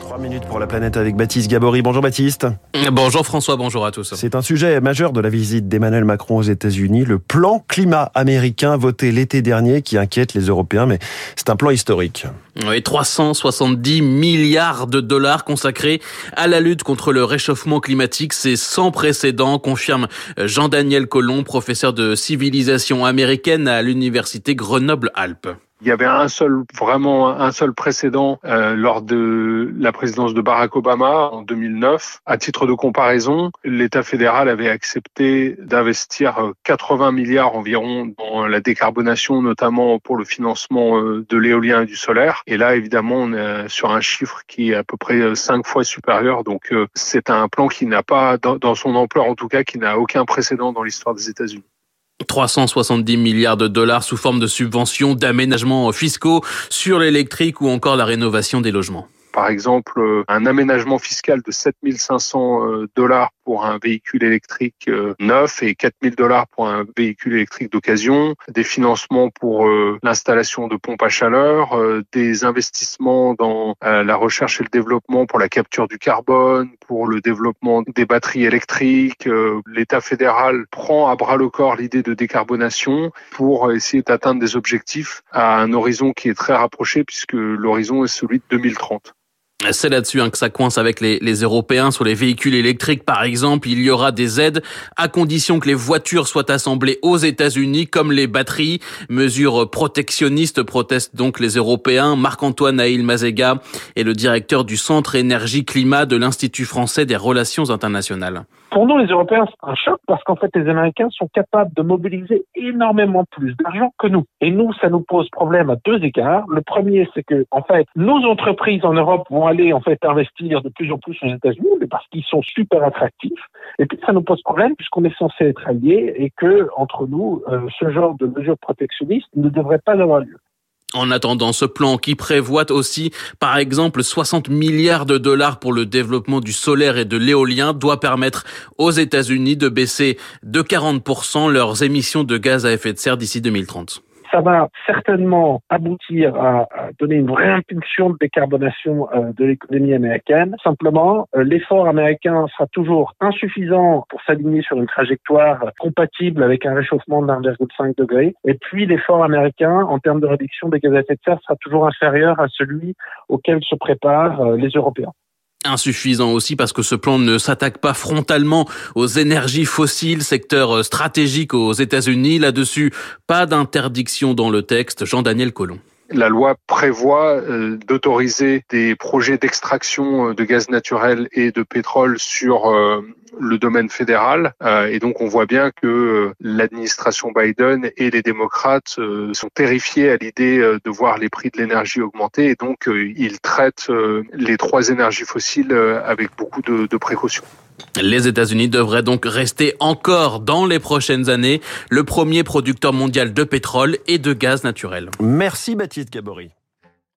Trois minutes pour la planète avec Baptiste Gabory. Bonjour Baptiste. Bonjour François, bonjour à tous. C'est un sujet majeur de la visite d'Emmanuel Macron aux États-Unis, le plan climat américain voté l'été dernier qui inquiète les Européens, mais c'est un plan historique. Oui, 370 milliards de dollars consacrés à la lutte contre le réchauffement climatique, c'est sans précédent, confirme Jean-Daniel Colomb, professeur de civilisation américaine à l'université Grenoble-Alpes. Il y avait un seul, vraiment un seul précédent euh, lors de la présidence de Barack Obama en 2009. À titre de comparaison, l'État fédéral avait accepté d'investir 80 milliards environ dans la décarbonation, notamment pour le financement euh, de l'éolien et du solaire. Et là, évidemment, on est sur un chiffre qui est à peu près cinq fois supérieur. Donc, euh, c'est un plan qui n'a pas, dans son ampleur en tout cas, qui n'a aucun précédent dans l'histoire des États-Unis. 370 milliards de dollars sous forme de subventions, d'aménagements fiscaux sur l'électrique ou encore la rénovation des logements par exemple euh, un aménagement fiscal de 7500 euh, dollars pour un véhicule électrique euh, neuf et 4000 dollars pour un véhicule électrique d'occasion, des financements pour l'installation de pompes à chaleur, des investissements dans la recherche et le développement pour la capture du carbone, pour le développement des batteries électriques. L'État fédéral prend à bras le corps l'idée de décarbonation pour essayer d'atteindre des objectifs à un horizon qui est très rapproché puisque l'horizon est celui de 2030. C'est là-dessus hein, que ça coince avec les, les, Européens sur les véhicules électriques, par exemple. Il y aura des aides à condition que les voitures soient assemblées aux États-Unis, comme les batteries. Mesure protectionniste protestent donc les Européens. Marc-Antoine Aïl Mazega est le directeur du Centre énergie climat de l'Institut français des relations internationales. Pour nous, les Européens, c'est un choc parce qu'en fait, les Américains sont capables de mobiliser énormément plus d'argent que nous. Et nous, ça nous pose problème à deux égards. Le premier, c'est que, en fait, nos entreprises en Europe vont aller, en fait, investir de plus en plus aux États-Unis, mais parce qu'ils sont super attractifs. Et puis, ça nous pose problème puisqu'on est censé être alliés et que, entre nous, euh, ce genre de mesures protectionnistes ne devrait pas avoir lieu. En attendant, ce plan qui prévoit aussi, par exemple, 60 milliards de dollars pour le développement du solaire et de l'éolien doit permettre aux États-Unis de baisser de 40% leurs émissions de gaz à effet de serre d'ici 2030 ça va certainement aboutir à, donner une vraie impulsion de décarbonation euh, de l'économie américaine. Simplement, euh, l'effort américain sera toujours insuffisant pour s'aligner sur une trajectoire compatible avec un réchauffement de 1,5 degré. Et puis, l'effort américain, en termes de réduction des gaz à effet de serre, sera toujours inférieur à celui auquel se préparent euh, les Européens insuffisant aussi parce que ce plan ne s'attaque pas frontalement aux énergies fossiles, secteur stratégique aux États-Unis. Là-dessus, pas d'interdiction dans le texte. Jean-Daniel Colomb. La loi prévoit euh, d'autoriser des projets d'extraction euh, de gaz naturel et de pétrole sur euh, le domaine fédéral. et donc on voit bien que l'administration Biden et les démocrates sont terrifiés à l'idée de voir les prix de l'énergie augmenter. Et donc ils traitent les trois énergies fossiles avec beaucoup de, de précautions. Les États-Unis devraient donc rester encore dans les prochaines années le premier producteur mondial de pétrole et de gaz naturel. Merci Baptiste Gabory.